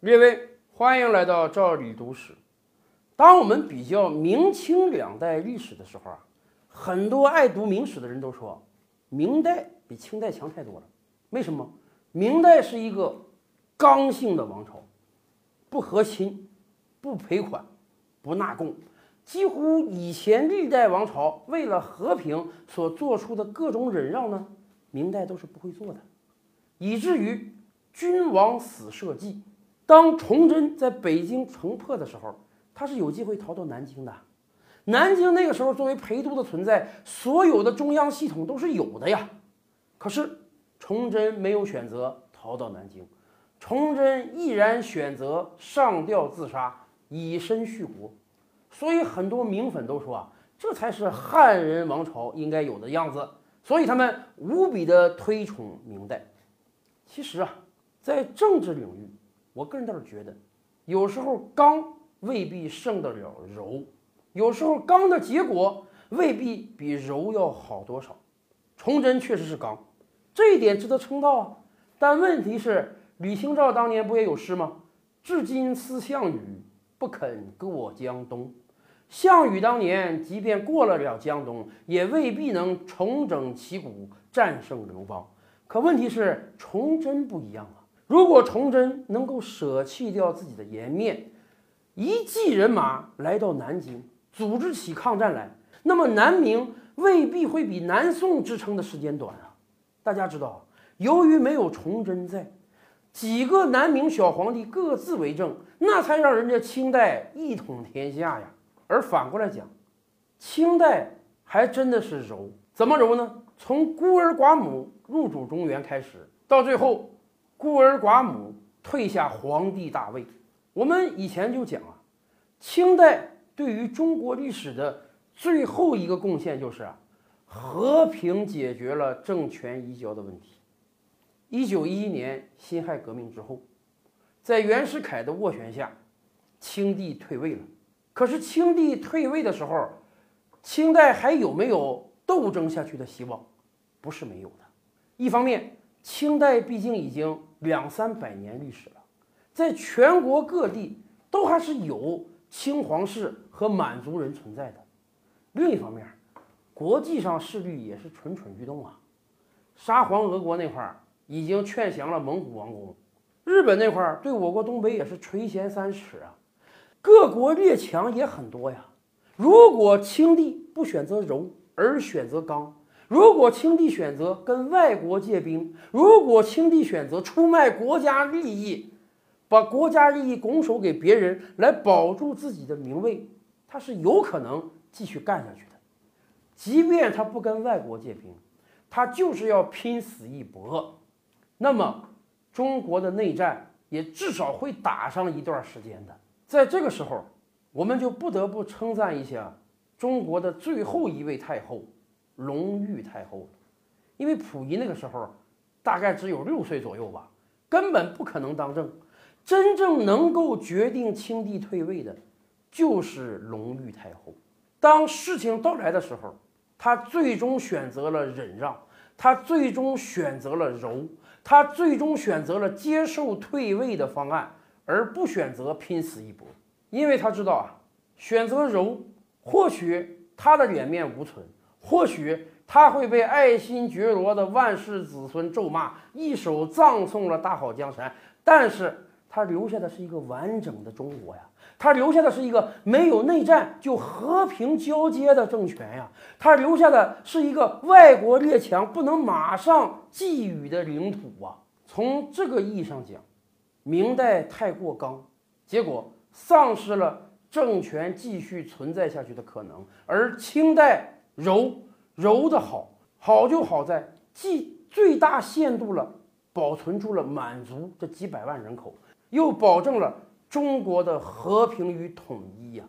列位，欢迎来到赵李读史。当我们比较明清两代历史的时候啊，很多爱读明史的人都说，明代比清代强太多了。为什么？明代是一个刚性的王朝，不和亲，不赔款，不纳贡，几乎以前历代王朝为了和平所做出的各种忍让呢，明代都是不会做的，以至于君王死社稷。当崇祯在北京城破的时候，他是有机会逃到南京的。南京那个时候作为陪都的存在，所有的中央系统都是有的呀。可是崇祯没有选择逃到南京，崇祯毅然选择上吊自杀，以身殉国。所以很多明粉都说啊，这才是汉人王朝应该有的样子。所以他们无比的推崇明代。其实啊，在政治领域，我个人倒是觉得，有时候刚未必胜得了柔，有时候刚的结果未必比柔要好多少。崇祯确实是刚，这一点值得称道啊。但问题是，李清照当年不也有诗吗？至今思项羽，不肯过江东。项羽当年即便过了了江东，也未必能重整旗鼓，战胜刘邦。可问题是，崇祯不一样啊。如果崇祯能够舍弃掉自己的颜面，一骑人马来到南京，组织起抗战来，那么南明未必会比南宋支撑的时间短啊。大家知道，由于没有崇祯在，几个南明小皇帝各自为政，那才让人家清代一统天下呀。而反过来讲，清代还真的是柔，怎么柔呢？从孤儿寡母入主中原开始，到最后孤儿寡母退下皇帝大位。我们以前就讲啊，清代对于中国历史的最后一个贡献就是啊，和平解决了政权移交的问题。一九一一年辛亥革命之后，在袁世凯的斡旋下，清帝退位了。可是清帝退位的时候，清代还有没有斗争下去的希望？不是没有的。一方面，清代毕竟已经两三百年历史了，在全国各地都还是有清皇室和满族人存在的。另一方面，国际上势力也是蠢蠢欲动啊。沙皇俄国那块儿已经劝降了蒙古王公，日本那块儿对我国东北也是垂涎三尺啊。各国列强也很多呀。如果清帝不选择柔而选择刚，如果清帝选择跟外国借兵，如果清帝选择出卖国家利益，把国家利益拱手给别人来保住自己的名位，他是有可能继续干下去的。即便他不跟外国借兵，他就是要拼死一搏，那么中国的内战也至少会打上一段时间的。在这个时候，我们就不得不称赞一下中国的最后一位太后隆裕太后，因为溥仪那个时候大概只有六岁左右吧，根本不可能当政。真正能够决定清帝退位的，就是隆裕太后。当事情到来的时候，她最终选择了忍让，她最终选择了柔，她最终选择了接受退位的方案。而不选择拼死一搏，因为他知道啊，选择柔，或许他的脸面无存，或许他会被爱新觉罗的万世子孙咒骂，一手葬送了大好江山。但是他留下的是一个完整的中国呀，他留下的是一个没有内战就和平交接的政权呀，他留下的是一个外国列强不能马上觊觎的领土啊。从这个意义上讲。明代太过刚，结果丧失了政权继续存在下去的可能；而清代柔柔的好，好就好在既最大限度了保存住了满族这几百万人口，又保证了中国的和平与统一呀。